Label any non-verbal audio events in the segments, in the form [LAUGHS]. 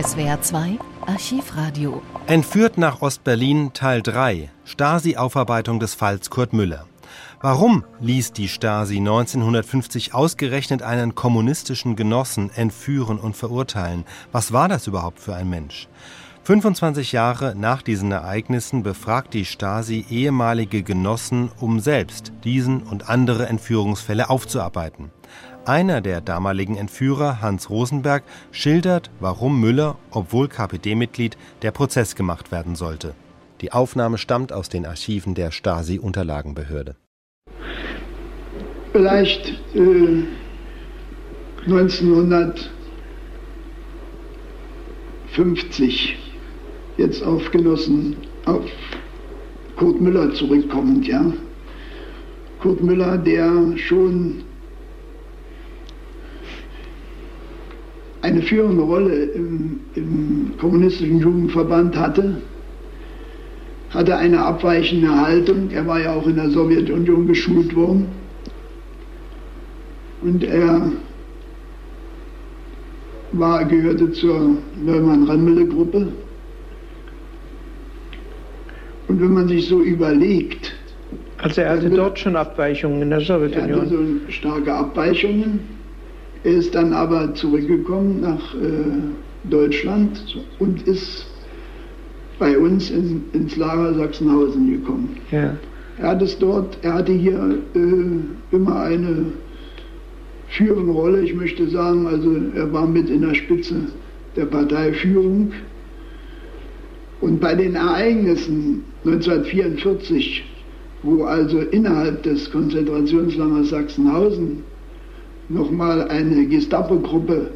SWR 2 Archivradio. Entführt nach Ostberlin Teil 3 Stasi-Aufarbeitung des Falls Kurt Müller. Warum ließ die Stasi 1950 ausgerechnet einen kommunistischen Genossen entführen und verurteilen? Was war das überhaupt für ein Mensch? 25 Jahre nach diesen Ereignissen befragt die Stasi ehemalige Genossen, um selbst diesen und andere Entführungsfälle aufzuarbeiten. Einer der damaligen Entführer, Hans Rosenberg, schildert, warum Müller, obwohl KPD-Mitglied, der Prozess gemacht werden sollte. Die Aufnahme stammt aus den Archiven der Stasi-Unterlagenbehörde. Vielleicht äh, 1950 jetzt auf Genossen, auf Kurt Müller zurückkommend, ja. Kurt Müller, der schon eine führende Rolle im, im kommunistischen Jugendverband hatte, hatte eine abweichende Haltung. Er war ja auch in der Sowjetunion geschult worden. Und er war, gehörte zur Neumann-Remmele-Gruppe. Und wenn man sich so überlegt. Also er hatte dort schon Abweichungen in der Sowjetunion. Er hatte so starke Abweichungen. Er ist dann aber zurückgekommen nach äh, Deutschland und ist bei uns in, ins Lager Sachsenhausen gekommen. Ja. Er hat es dort, er hatte hier äh, immer eine führende Rolle, ich möchte sagen, also er war mit in der Spitze der Parteiführung. Und bei den Ereignissen 1944, wo also innerhalb des Konzentrationslagers Sachsenhausen nochmal eine Gestapo-Gruppe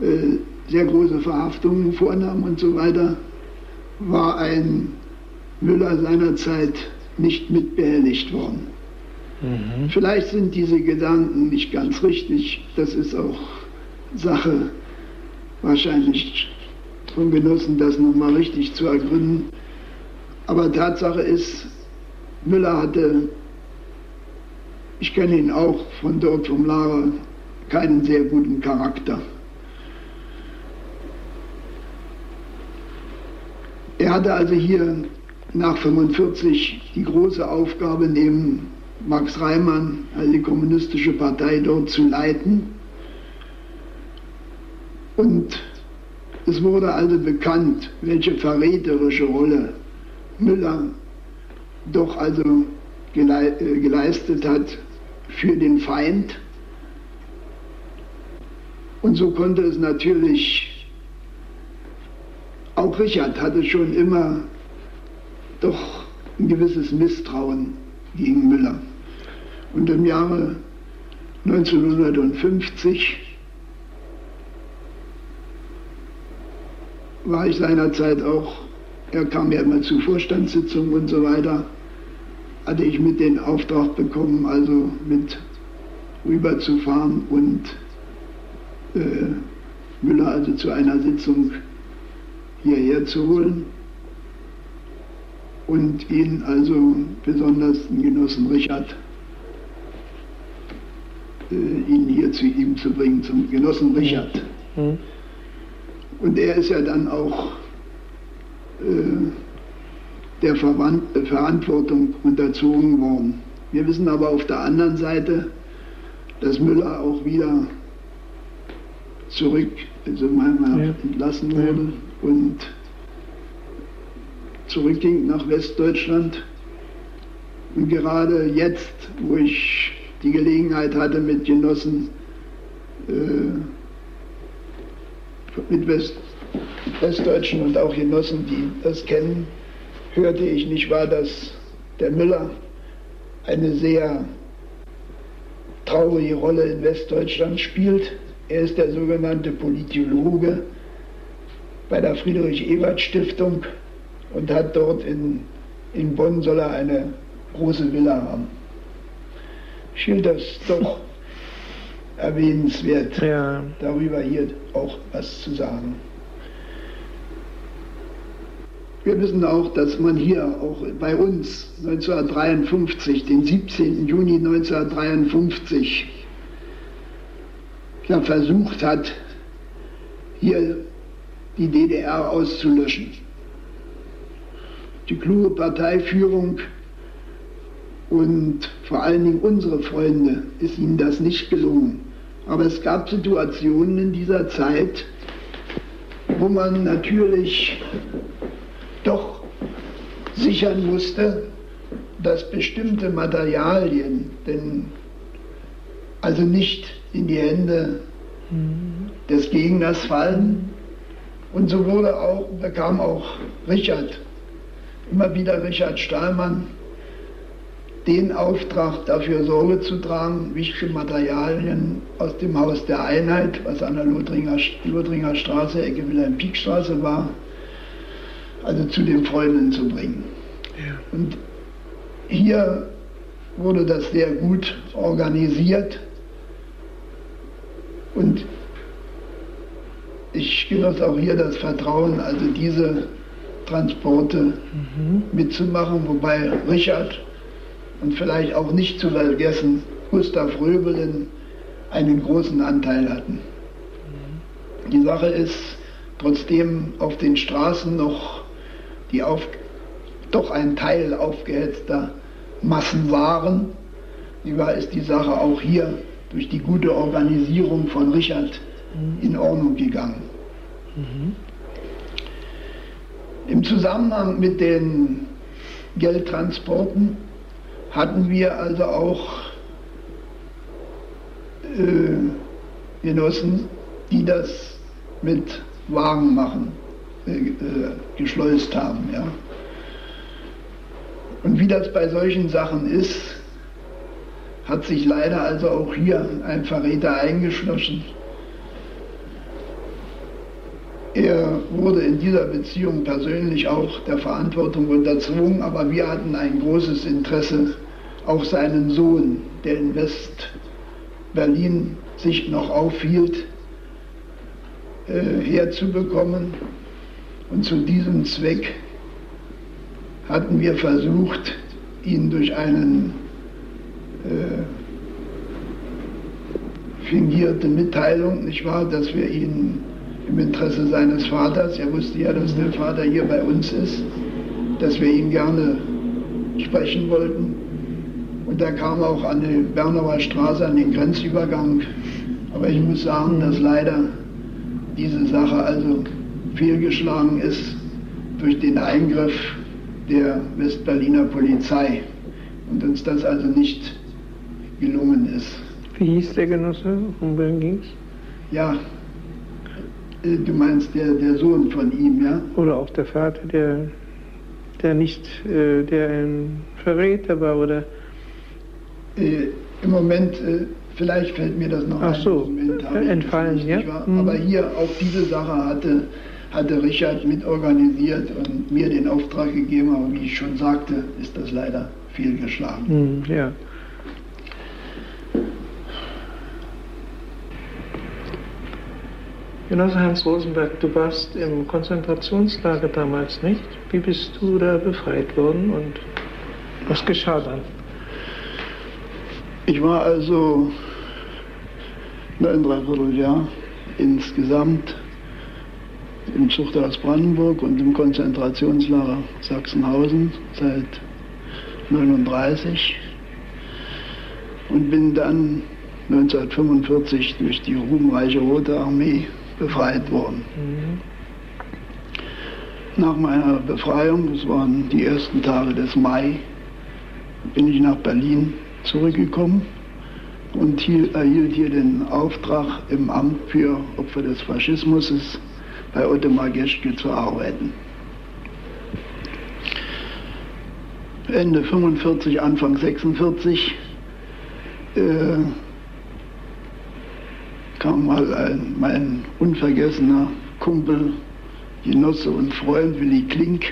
äh, sehr große Verhaftungen vornahm und so weiter, war ein Müller seinerzeit nicht mitbehelligt worden. Mhm. Vielleicht sind diese Gedanken nicht ganz richtig. Das ist auch Sache wahrscheinlich von Genossen, das nochmal richtig zu ergründen. Aber Tatsache ist, Müller hatte ich kenne ihn auch von dort vom Lager, keinen sehr guten Charakter. Er hatte also hier nach 1945 die große Aufgabe, neben Max Reimann, also die kommunistische Partei dort zu leiten. Und es wurde also bekannt, welche verräterische Rolle Müller doch also äh, geleistet hat für den Feind. Und so konnte es natürlich, auch Richard hatte schon immer doch ein gewisses Misstrauen gegen Müller. Und im Jahre 1950 war ich seinerzeit auch, er kam ja immer zu Vorstandssitzungen und so weiter, hatte ich mit den Auftrag bekommen, also mit rüberzufahren und äh, Müller also zu einer Sitzung hierher zu holen und ihn also besonders den Genossen Richard äh, ihn hier zu ihm zu bringen, zum Genossen Richard. Mhm. Und er ist ja dann auch äh, der Verantwortung unterzogen worden. Wir wissen aber auf der anderen Seite, dass Müller auch wieder zurück, also manchmal ja. entlassen wurde ja. und zurückging nach Westdeutschland. Und gerade jetzt, wo ich die Gelegenheit hatte, mit Genossen, äh, mit West, Westdeutschen und auch Genossen, die das kennen, hörte ich nicht wahr, dass der Müller eine sehr traurige Rolle in Westdeutschland spielt. Er ist der sogenannte Politologe bei der Friedrich-Ebert-Stiftung und hat dort in, in Bonn soll er eine große Villa haben. Ich hielt das doch [LAUGHS] erwähnenswert, ja. darüber hier auch was zu sagen. Wir wissen auch, dass man hier auch bei uns 1953, den 17. Juni 1953, ja, versucht hat, hier die DDR auszulöschen. Die kluge Parteiführung und vor allen Dingen unsere Freunde ist ihnen das nicht gelungen. Aber es gab Situationen in dieser Zeit, wo man natürlich sichern musste, dass bestimmte Materialien, denn also nicht in die Hände des Gegners fallen. Und so wurde auch, bekam auch Richard, immer wieder Richard Stahlmann, den Auftrag, dafür Sorge zu tragen, wichtige Materialien aus dem Haus der Einheit, was an der Lothringer, Lothringer Straße, Ecke Wilhelm-Pieck-Straße war, also zu den Freunden zu bringen. Ja. Und hier wurde das sehr gut organisiert und ich genoss auch hier das Vertrauen, also diese Transporte mhm. mitzumachen, wobei Richard und vielleicht auch nicht zu vergessen Gustav Röbelin einen großen Anteil hatten. Mhm. Die Sache ist, trotzdem auf den Straßen noch die auf, doch ein Teil aufgehetzter Massen waren, war, ist die Sache auch hier durch die gute Organisierung von Richard mhm. in Ordnung gegangen. Mhm. Im Zusammenhang mit den Geldtransporten hatten wir also auch äh, Genossen, die das mit Wagen machen, geschleust haben. Ja. Und wie das bei solchen Sachen ist, hat sich leider also auch hier ein Verräter eingeschlossen. Er wurde in dieser Beziehung persönlich auch der Verantwortung unterzogen, aber wir hatten ein großes Interesse, auch seinen Sohn, der in West-Berlin sich noch aufhielt, äh, herzubekommen. Und zu diesem Zweck hatten wir versucht, ihn durch einen äh, fingierte Mitteilung, nicht wahr, dass wir ihn im Interesse seines Vaters, er wusste ja, dass der Vater hier bei uns ist, dass wir ihn gerne sprechen wollten. Und er kam auch an die Bernauer Straße, an den Grenzübergang. Aber ich muss sagen, dass leider diese Sache also fehlgeschlagen ist durch den Eingriff der Westberliner Polizei und uns das also nicht gelungen ist. Wie hieß der Genosse? Um wen ging es? Ja, äh, du meinst der, der Sohn von ihm, ja? Oder auch der Vater, der, der nicht, äh, der ein Verräter war, oder? Äh, Im Moment, äh, vielleicht fällt mir das noch Ach ein. so, Moment, entfallen, ja? Mhm. Aber hier auf diese Sache hatte, hatte Richard mitorganisiert und mir den Auftrag gegeben, aber wie ich schon sagte, ist das leider fehlgeschlagen. Mhm, ja. Genosse Hans Rosenberg, du warst im Konzentrationslager damals nicht. Wie bist du da befreit worden und was geschah dann? Ich war also ein Dreivierteljahr insgesamt im Zuchthaus Brandenburg und im Konzentrationslager Sachsenhausen seit 1939 und bin dann 1945 durch die ruhmreiche Rote Armee befreit worden. Mhm. Nach meiner Befreiung, das waren die ersten Tage des Mai, bin ich nach Berlin zurückgekommen und hier, erhielt hier den Auftrag, im Amt für Opfer des Faschismus bei Ottmar Geschke zu arbeiten. Ende 45, Anfang 46 äh, kam mal ein, mein unvergessener Kumpel, Genosse und Freund Willy Klink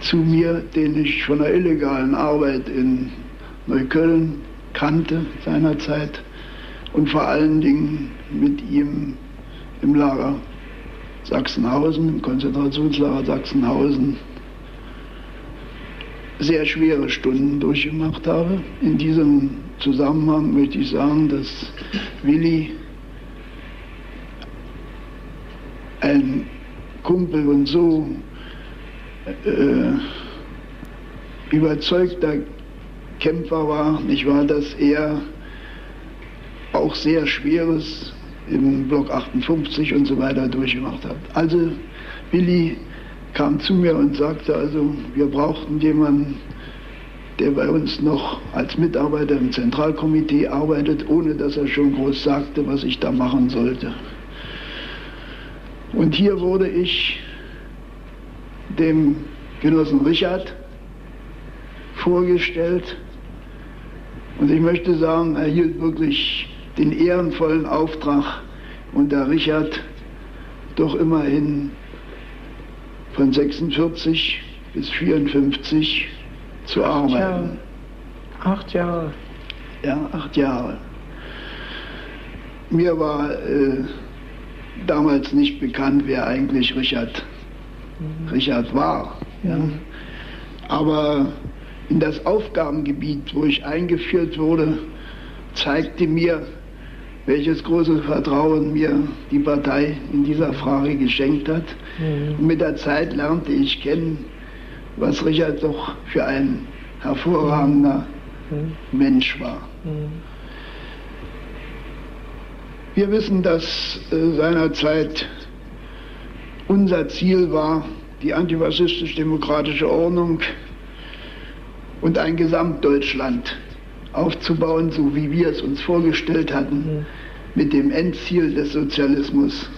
zu mir, den ich von der illegalen Arbeit in Neukölln kannte seinerzeit und vor allen Dingen mit ihm im Lager Sachsenhausen, im Konzentrationslager Sachsenhausen sehr schwere Stunden durchgemacht habe. In diesem Zusammenhang möchte ich sagen, dass Willi ein Kumpel und so äh, überzeugter Kämpfer war, nicht wahr, dass er auch sehr Schweres im Block 58 und so weiter durchgemacht hat. Also Willi kam zu mir und sagte, also wir brauchten jemanden, der bei uns noch als Mitarbeiter im Zentralkomitee arbeitet, ohne dass er schon groß sagte, was ich da machen sollte. Und hier wurde ich dem Genossen Richard vorgestellt. Und ich möchte sagen, er hielt wirklich den ehrenvollen Auftrag, unter Richard doch immerhin von 46 bis 54 zu arbeiten. Jahre. Acht Jahre. Ja, acht Jahre. Mir war äh, damals nicht bekannt, wer eigentlich Richard, mhm. Richard war. Ja. Mhm. Aber in das Aufgabengebiet, wo ich eingeführt wurde, zeigte mir, welches große Vertrauen mir die Partei in dieser Frage geschenkt hat. Mhm. Und mit der Zeit lernte ich kennen, was Richard doch für ein hervorragender mhm. Mensch war. Mhm. Wir wissen, dass äh, seinerzeit unser Ziel war, die antifaschistisch-demokratische Ordnung und ein Gesamtdeutschland aufzubauen, so wie wir es uns vorgestellt hatten, mit dem Endziel des Sozialismus.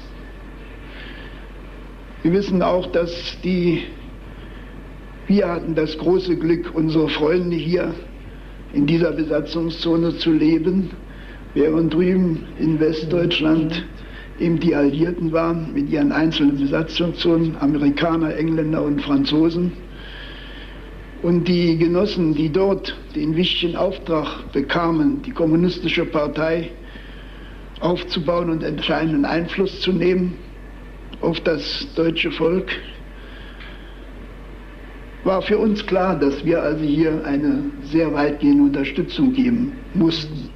Wir wissen auch, dass die, wir hatten das große Glück, unsere Freunde hier in dieser Besatzungszone zu leben, während drüben in Westdeutschland eben die Alliierten waren mit ihren einzelnen Besatzungszonen, Amerikaner, Engländer und Franzosen. Und die Genossen, die dort den wichtigen Auftrag bekamen, die kommunistische Partei aufzubauen und entscheidenden Einfluss zu nehmen auf das deutsche Volk, war für uns klar, dass wir also hier eine sehr weitgehende Unterstützung geben mussten.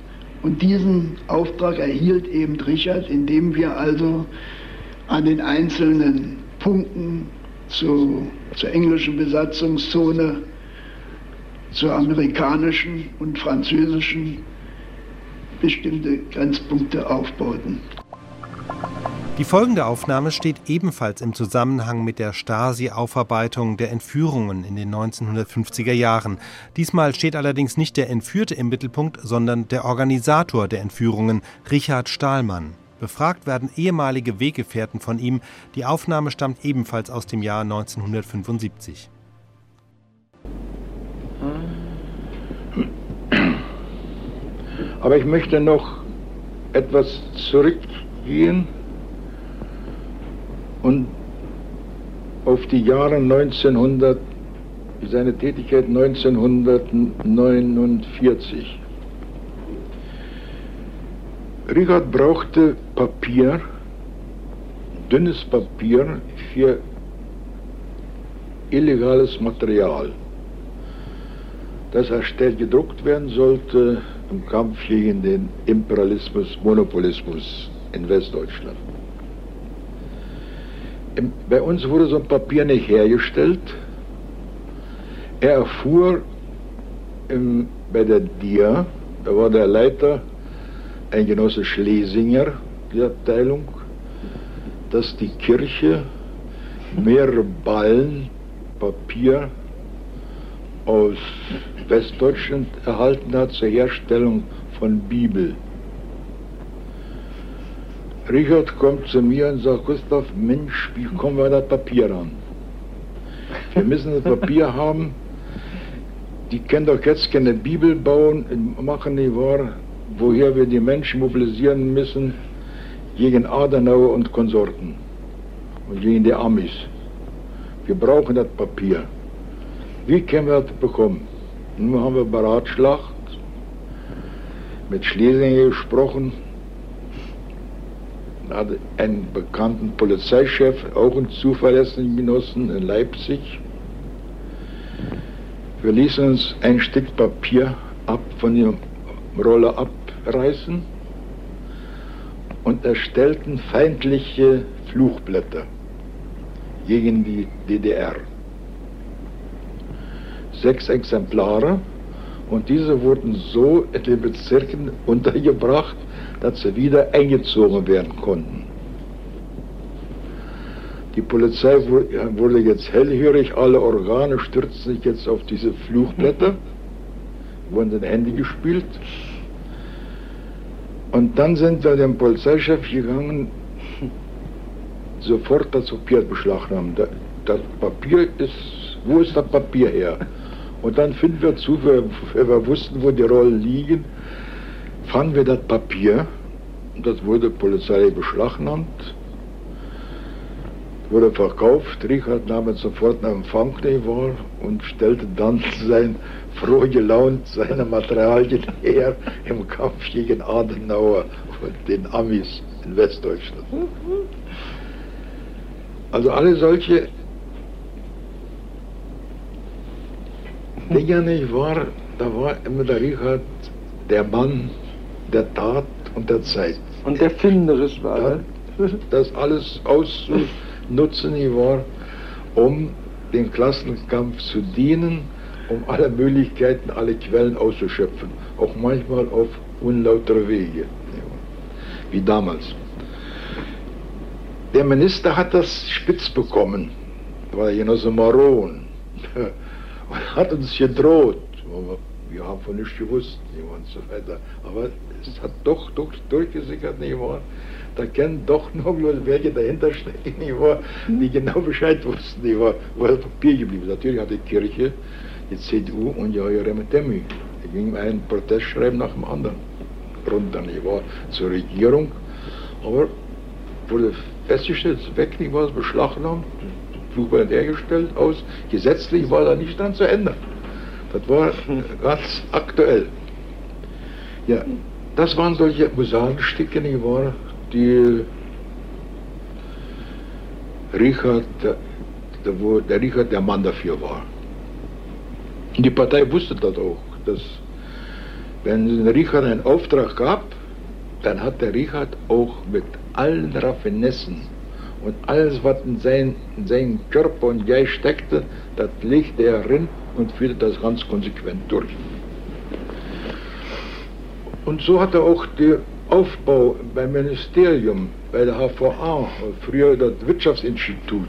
Und diesen Auftrag erhielt eben Richard, indem wir also an den einzelnen Punkten zu, zur englischen Besatzungszone zur amerikanischen und französischen bestimmte Grenzpunkte aufbauten. Die folgende Aufnahme steht ebenfalls im Zusammenhang mit der Stasi-Aufarbeitung der Entführungen in den 1950er Jahren. Diesmal steht allerdings nicht der Entführte im Mittelpunkt, sondern der Organisator der Entführungen, Richard Stahlmann. Befragt werden ehemalige Weggefährten von ihm. Die Aufnahme stammt ebenfalls aus dem Jahr 1975. Aber ich möchte noch etwas zurückgehen und auf die Jahre 1900, seine Tätigkeit 1949. Richard brauchte Papier, dünnes Papier für illegales Material das erstellt gedruckt werden sollte im Kampf gegen den Imperialismus, Monopolismus in Westdeutschland. Bei uns wurde so ein Papier nicht hergestellt. Er erfuhr im, bei der DIA, da war der Leiter ein Genosse Schlesinger, die Abteilung, dass die Kirche mehrere Ballen Papier aus Westdeutschland erhalten hat zur Herstellung von Bibel. Richard kommt zu mir und sagt, Gustav, Mensch, wie kommen wir an das Papier ran? Wir müssen das Papier [LAUGHS] haben. Die können doch jetzt keine Bibel bauen, machen nicht wahr, woher wir die Menschen mobilisieren müssen gegen Adenauer und Konsorten und gegen die Amis. Wir brauchen das Papier. Wie können wir das bekommen? Nun haben wir beratschlagt, mit Schlesinger gesprochen, hat einen bekannten Polizeichef, auch einen zuverlässigen Genossen in Leipzig. Wir ließen uns ein Stück Papier ab von der Rolle abreißen und erstellten feindliche Fluchblätter gegen die DDR. Sechs Exemplare und diese wurden so in den Bezirken untergebracht, dass sie wieder eingezogen werden konnten. Die Polizei wurde jetzt hellhörig, alle Organe stürzten sich jetzt auf diese Fluchblätter, wurden in Hände gespielt. Und dann sind wir dem Polizeichef gegangen, sofort das Papier beschlagnahmen. Das Papier ist, wo ist das Papier her? Und dann finden wir zu, wir, wir wussten, wo die Rollen liegen, fanden wir das Papier, das wurde Polizei beschlagnahmt, wurde verkauft, Richard nahm es sofort nach Empfang war und stellte dann [LAUGHS] sein froh gelaunt seine Materialien [LAUGHS] her im Kampf gegen Adenauer und den Amis in Westdeutschland. Also alle solche Dinge nicht wahr, da war immer der Richard der Mann der Tat und der Zeit. Und der Finderisch war. Ja, [LAUGHS] das alles auszunutzen, wahr, um dem Klassenkampf zu dienen, um alle Möglichkeiten, alle Quellen auszuschöpfen. Auch manchmal auf unlautere Wege, wie damals. Der Minister hat das spitz bekommen, war Genosse Maron. [LAUGHS] Und hat uns gedroht. Wir haben von nichts gewusst und so weiter. Aber es hat doch, doch durchgesickert, nicht wahr? Da kennen doch noch welche dahinter stecken, nicht wahr? Die genau Bescheid wussten, nicht wahr? Wo das Papier geblieben ist. Natürlich hat die Kirche, die CDU und ja ihre Demi. Da ging ein Protestschreiben nach dem anderen runter, nicht wahr? Zur Regierung. Aber wurde festgestellt, es weg, nicht wahr? Es beschlagnahmt. Flugbahn hergestellt aus. Gesetzlich war da nichts dran zu ändern. Das war ganz aktuell. Ja, das waren solche Musadenstücke, nicht wahr, die Richard, der, der, der Richard der Mann dafür war. Und die Partei wusste das auch, dass wenn Richard einen Auftrag gab, dann hat der Richard auch mit allen Raffinessen und alles, was in, sein, in seinen Körper und Geist steckte, das legte er rein und führte das ganz konsequent durch. Und so hat er auch den Aufbau beim Ministerium, bei der HVA, früher das Wirtschaftsinstitut,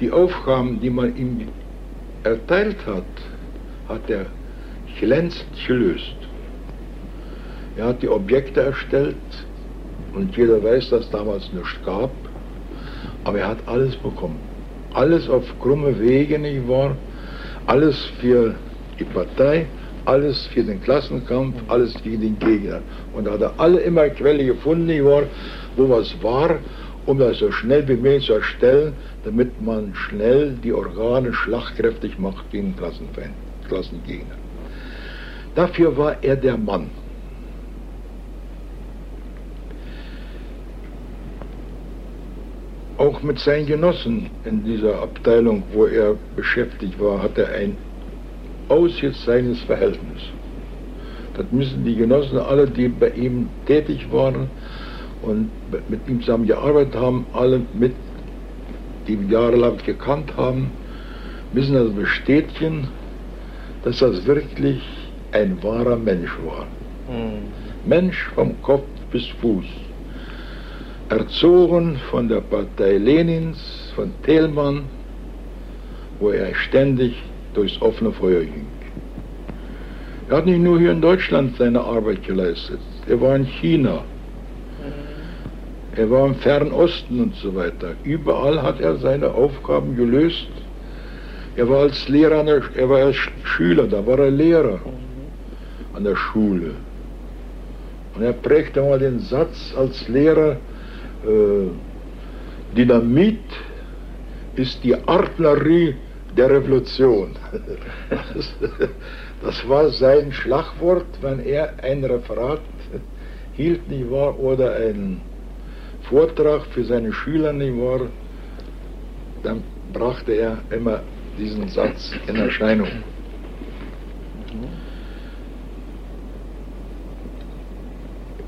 die Aufgaben, die man ihm erteilt hat, hat er glänzend gelöst. Er hat die Objekte erstellt und jeder weiß, dass es damals nichts gab. Aber er hat alles bekommen. Alles auf krumme Wege, nicht wahr? Alles für die Partei, alles für den Klassenkampf, alles gegen den Gegner. Und da hat er alle immer Quelle gefunden, nicht wahr? Wo was war, um das so schnell wie möglich zu erstellen, damit man schnell die Organe schlagkräftig macht gegen Klassenfeind, Klassengegner. Dafür war er der Mann. Auch mit seinen Genossen in dieser Abteilung, wo er beschäftigt war, hat er ein ausgezeichnetes Verhältnis. Das müssen die Genossen alle, die bei ihm tätig waren und mit ihm zusammen gearbeitet haben, alle mit, die ihn jahrelang gekannt haben, müssen das bestätigen, dass das wirklich ein wahrer Mensch war. Mhm. Mensch vom Kopf bis Fuß erzogen von der Partei Lenins, von Thälmann, wo er ständig durchs offene Feuer ging. Er hat nicht nur hier in Deutschland seine Arbeit geleistet, er war in China, er war im Fernen Osten und so weiter. Überall hat er seine Aufgaben gelöst. Er war als Lehrer, er war als Schüler, da war er Lehrer an der Schule. Und er prägte mal den Satz als Lehrer, Dynamit ist die Artillerie der Revolution. Das, [LAUGHS] das, war sein Schlagwort, wenn er ein Referat hielt, nicht wahr, oder einen Vortrag für seine Schüler, nicht wahr, dann brachte er immer diesen Satz in Erscheinung.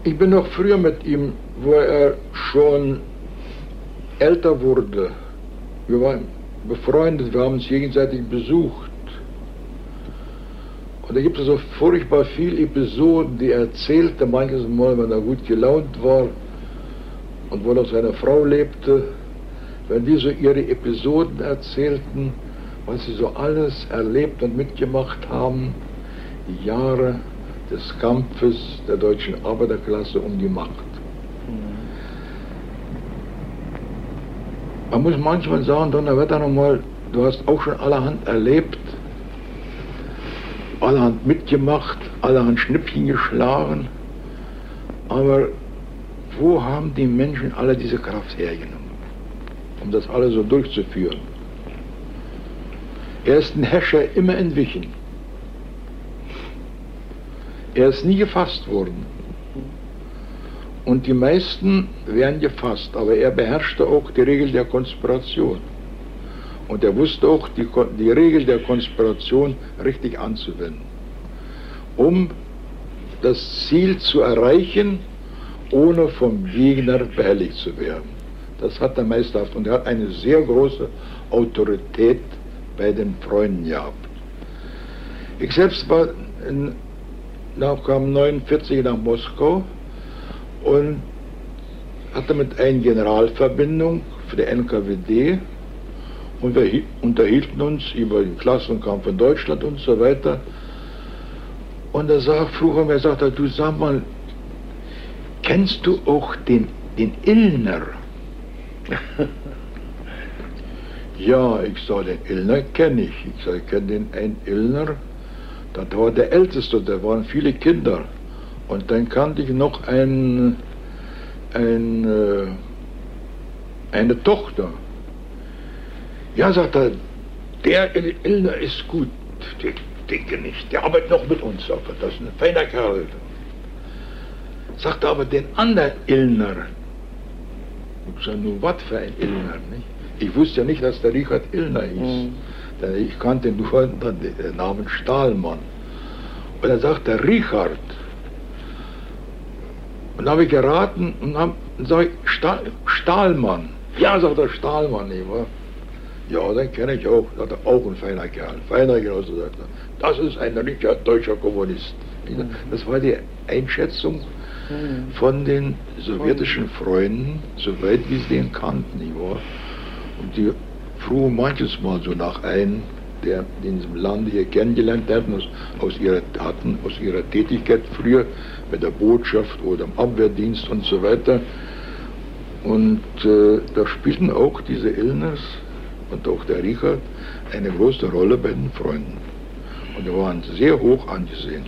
Ich bin noch früher mit ihm, wo er schon älter wurde, wir waren befreundet, wir haben uns gegenseitig besucht. Und da gibt es so furchtbar viele Episoden, die er erzählte, manches Mal, wenn er gut gelaunt war und wo noch seine Frau lebte, wenn die so ihre Episoden erzählten, was sie so alles erlebt und mitgemacht haben, Jahre des Kampfes der deutschen Arbeiterklasse um die Macht. Man muss manchmal sagen, Donnerwetter nochmal, du hast auch schon allerhand erlebt, allerhand mitgemacht, allerhand Schnippchen geschlagen, aber wo haben die Menschen alle diese Kraft hergenommen, um das alles so durchzuführen? Er ist ein Herrscher immer entwichen. Er ist nie gefasst worden. Und die meisten werden gefasst, aber er beherrschte auch die Regel der Konspiration. Und er wusste auch die, die Regel der Konspiration richtig anzuwenden, um das Ziel zu erreichen, ohne vom Gegner behelligt zu werden. Das hat er meisterhaft und er hat eine sehr große Autorität bei den Freunden gehabt. Ich selbst war in, kam 49 nach Moskau und hatte mit einem Generalverbindung für die NKWD und wir unterhielten uns über den Klassenkampf in Deutschland und so weiter. Und er sagt, früher mir sagt er, du sag mal, kennst du auch den, den Illner? [LAUGHS] ja, ich sage, den Illner kenne ich. Ich sage, ich kenne den einen Illner. Das war der Älteste, da waren viele Kinder. Und dann kannte ich noch ein, ein, äh, eine Tochter. Ja, sagt er, der Illner ist gut. Ich denke nicht, der arbeitet noch mit uns. Sagt er, das ist ein feiner Kerl. Sagt er aber den anderen Illner. Ich sage, nun was für ein Illner, nicht? Ich wusste ja nicht, dass der Richard Illner hieß. Mhm. Ich kannte nur den Namen Stahlmann. Und er sagt, der Richard, und da habe ich geraten und dann sage ich, Stahl, Stahlmann. Ja, sagt der Stahlmann, wahr? Ja, den kenne ich auch. Sagt er, auch ein feiner Kerl. Feiner Genosse, sagt er. Das ist ein richtiger deutscher Kommunist. Mhm. Das war die Einschätzung mhm. von den sowjetischen Freunden, soweit wie sie den kannten, nicht wahr? Und die frugen manches Mal so nach einem, der in diesem Lande hier kennengelernt hatten, aus, aus, ihrer, hatten, aus ihrer Tätigkeit früher bei der Botschaft oder im Abwehrdienst und so weiter. Und äh, da spielten auch diese Illners und auch der Richard eine große Rolle bei den Freunden. Und die waren sehr hoch angesehen.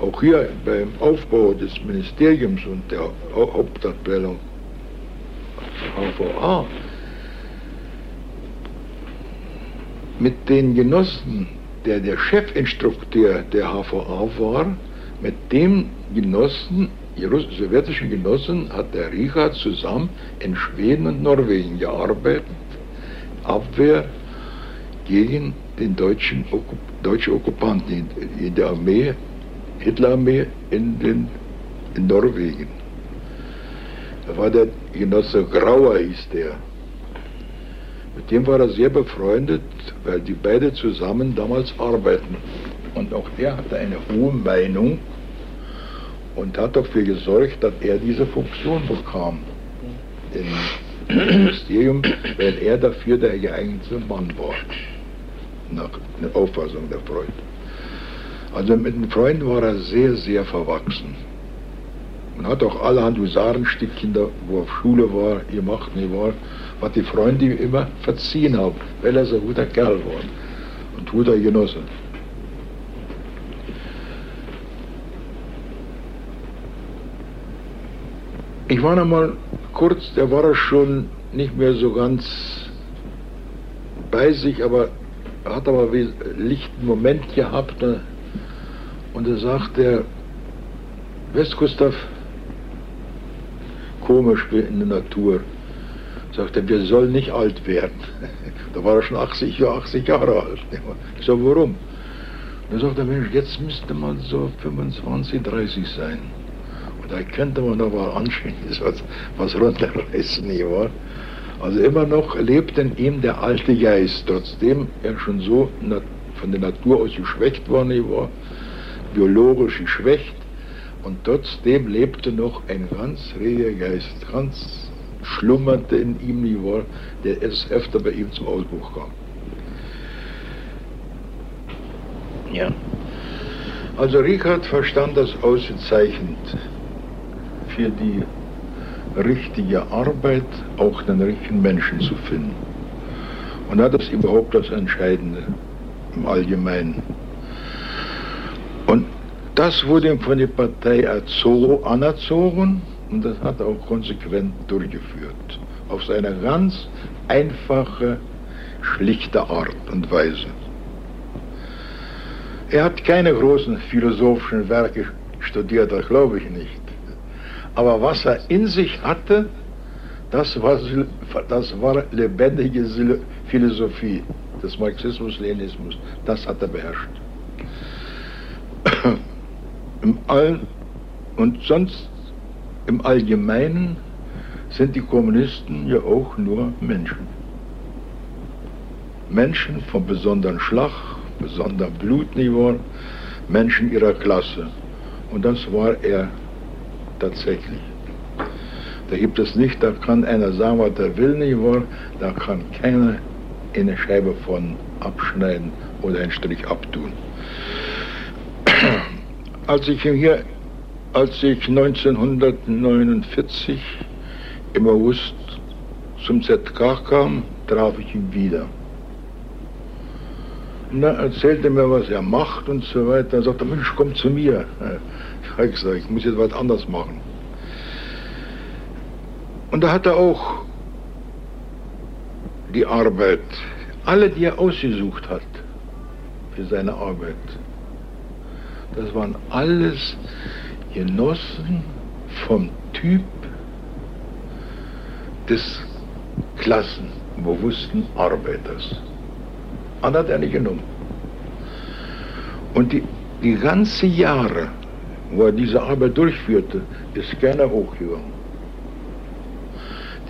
Auch hier beim Aufbau des Ministeriums und der Hauptabteilung HVA mit den Genossen, der der Chefinstrukteur der HVA war, mit dem Genossen, sowjetischen Genossen, hat der Richard zusammen in Schweden und Norwegen gearbeitet. Abwehr gegen den deutschen deutsche Okkupanten in der Armee, Hitlerarmee in, den, in Norwegen. Da war der Genosse Grauer, hieß der. Mit dem war er sehr befreundet, weil die beide zusammen damals arbeiten. Und auch der hatte eine hohe Meinung und hat dafür gesorgt, dass er diese Funktion bekam im Ministerium, weil er dafür der geeignete Mann war, nach der Auffassung der Freunde. Also mit den Freunden war er sehr, sehr verwachsen. Man hat auch allerhand Husarenstückchen, wo er auf Schule war, gemacht, nicht wahr? Was die Freunde ihm immer verziehen haben, weil er so ein guter Kerl war und guter Genosse. Ich war noch mal kurz, der war schon nicht mehr so ganz bei sich, aber er hat aber einen lichten Moment gehabt ne? und er sagt der Westgustav, komisch wie in der Natur, sagt er, wir sollen nicht alt werden. [LAUGHS] Da war er schon 80, 80 Jahre alt. [LAUGHS] Ich sage, warum? Dann sagt er, Mensch, jetzt müsste man so 25, 30 sein. Und da könnte man aber anständig [LAUGHS] was, was runterreißen, nicht wahr? Also immer noch lebt in ihm der alte Geist, trotzdem er schon so von der Natur aus geschwächt war, biologisch geschwächt, und trotzdem lebte noch ein ganz reger Geist, ganz schlummerte in ihm, die war, der es öfter bei ihm zum Ausbruch kam. Ja. Also Richard verstand das ausgezeichnend für die richtige Arbeit auch den richtigen Menschen zu finden. Und das ist überhaupt das Entscheidende im Allgemeinen. Und das wurde ihm von der Partei anerzogen und das hat er auch konsequent durchgeführt. Auf seine ganz einfache, schlichte Art und Weise. Er hat keine großen philosophischen Werke studiert, das glaube ich nicht. Aber was er in sich hatte, das war, das war lebendige Philosophie des Marxismus, Leninismus. Das hat er beherrscht. [CLEARS THROAT] Im All und sonst im Allgemeinen sind die Kommunisten ja auch nur Menschen. Menschen von besonderen Schlag, besonderem Blutniveau, Menschen ihrer Klasse. Und das war er tatsächlich. Da gibt es nicht, da kann einer sagen, was er will, nicht wahr? Da kann keiner eine Scheibe von abschneiden oder einen Strich abtun. [CLEARS THROAT] Als ich hier, als ich 1949 im August zum ZK kam, traf ich ihn wieder. Und dann erzählte er mir, was er macht und so weiter. Er sagte, Mensch, komm zu mir. Ich habe gesagt, ich muss jetzt was anderes machen. Und da hat er auch die Arbeit, alle, die er ausgesucht hat für seine Arbeit, das waren alles Genossen vom Typ des klassenbewussten Arbeiters. An hat er nicht genommen. Und die, die ganze Jahre, wo er diese Arbeit durchführte, ist keiner hochgegangen.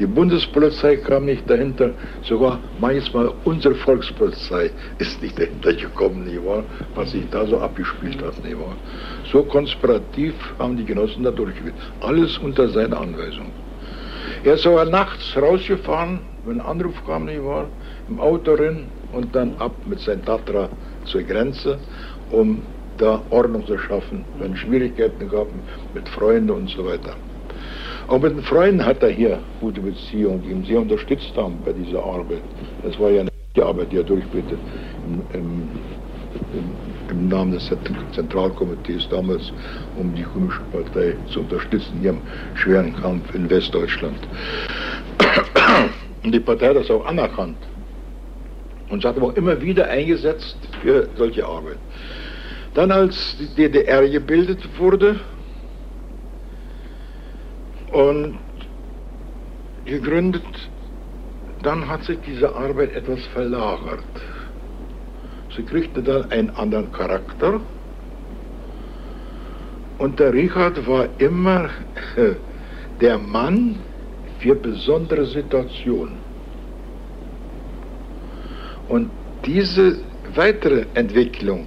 Die Bundespolizei kam nicht dahinter, sogar manchmal unsere Volkspolizei ist nicht dahinter gekommen, nicht wahr? was sich da so abgespielt hat. Nicht wahr? So konspirativ haben die Genossen da durchgeführt. Alles unter seiner Anweisung. Er ist sogar nachts rausgefahren, wenn ein Anruf kam, nicht wahr? im Auto rein und dann ab mit seinem Tatra zur Grenze, um da Ordnung zu schaffen, wenn Schwierigkeiten gab mit Freunden und so weiter. Auch mit den Freunden hat er hier gute Beziehungen, die ihn sehr unterstützt haben bei dieser Arbeit. Das war ja die Arbeit, die er durchführte im, im, im, Namen des Zentralkomitees damals, um die Kommunistische Partei zu unterstützen in ihrem schweren Kampf in Westdeutschland. Und die Partei hat das auch anerkannt und hat aber auch immer wieder eingesetzt für solche Arbeit. Dann als die DDR gebildet wurde, und gegründet, dann hat sich diese Arbeit etwas verlagert. Sie kriegte dann einen anderen Charakter. Und der Richard war immer [LAUGHS] der Mann für besondere Situationen. Und diese weitere Entwicklung,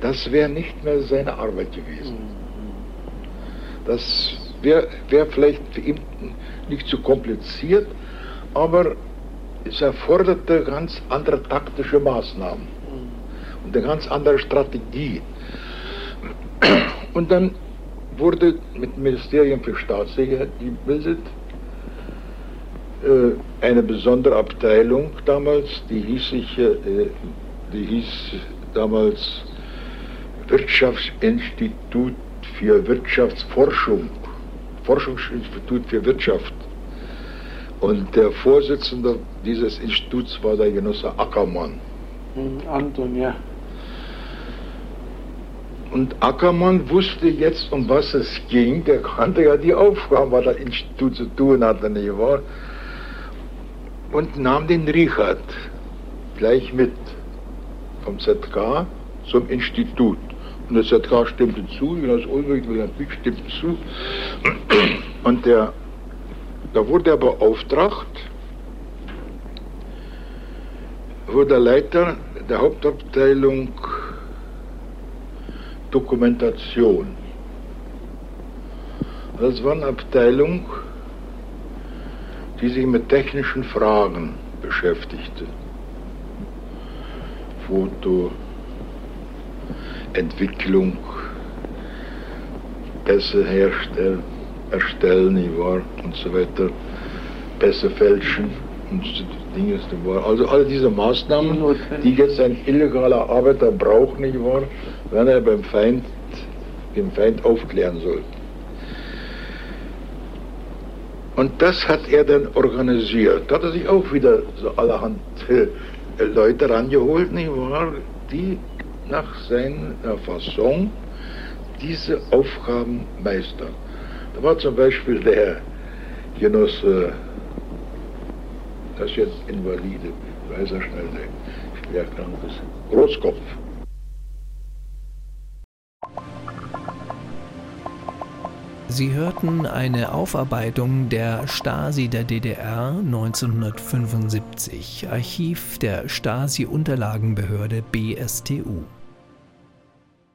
das wäre nicht mehr seine Arbeit gewesen. Das wäre wär vielleicht für ihn nicht zu kompliziert, aber es erforderte ganz andere taktische Maßnahmen und eine ganz andere Strategie. Und dann wurde mit dem Ministerium für Staatssicherheit gebildet äh, eine besondere Abteilung damals, die hieß sich, äh, die hieß damals Wirtschaftsinstitut für Wirtschaftsforschung Forschungsinstitut für Wirtschaft. Und der Vorsitzende dieses Instituts war der Genosse Ackermann. Hm, Anton, ja. Und Ackermann wusste jetzt, um was es ging. Der kannte ja die Aufgaben, was das Institut zu tun hatte, nicht wahr? Und nahm den Richard gleich mit vom ZK zum Institut. Und der ZK stimmte zu, Jonas Ulrich stimmte zu. Und der, da wurde er beauftragt, war der Leiter der Hauptabteilung Dokumentation. Das war eine Abteilung, die sich mit technischen Fragen beschäftigte. Foto, Entwicklung, Pässe herstellen, erstellen, und so weiter, Pässe fälschen und Dinge. Also all diese Maßnahmen, die jetzt ein illegaler Arbeiter braucht, nicht wahr, wenn er beim Feind, dem Feind aufklären soll. Und das hat er dann organisiert. Da hat er sich auch wieder so allerhand äh, Leute rangeholt, nicht wahr, die nach seiner Fasson diese Aufgaben meistern. Da war zum Beispiel der Genosse, das ist jetzt Invalide, weiß er schnell, der schwerkrank ist, Großkopf. Sie hörten eine Aufarbeitung der Stasi der DDR 1975, Archiv der Stasi-Unterlagenbehörde BSTU.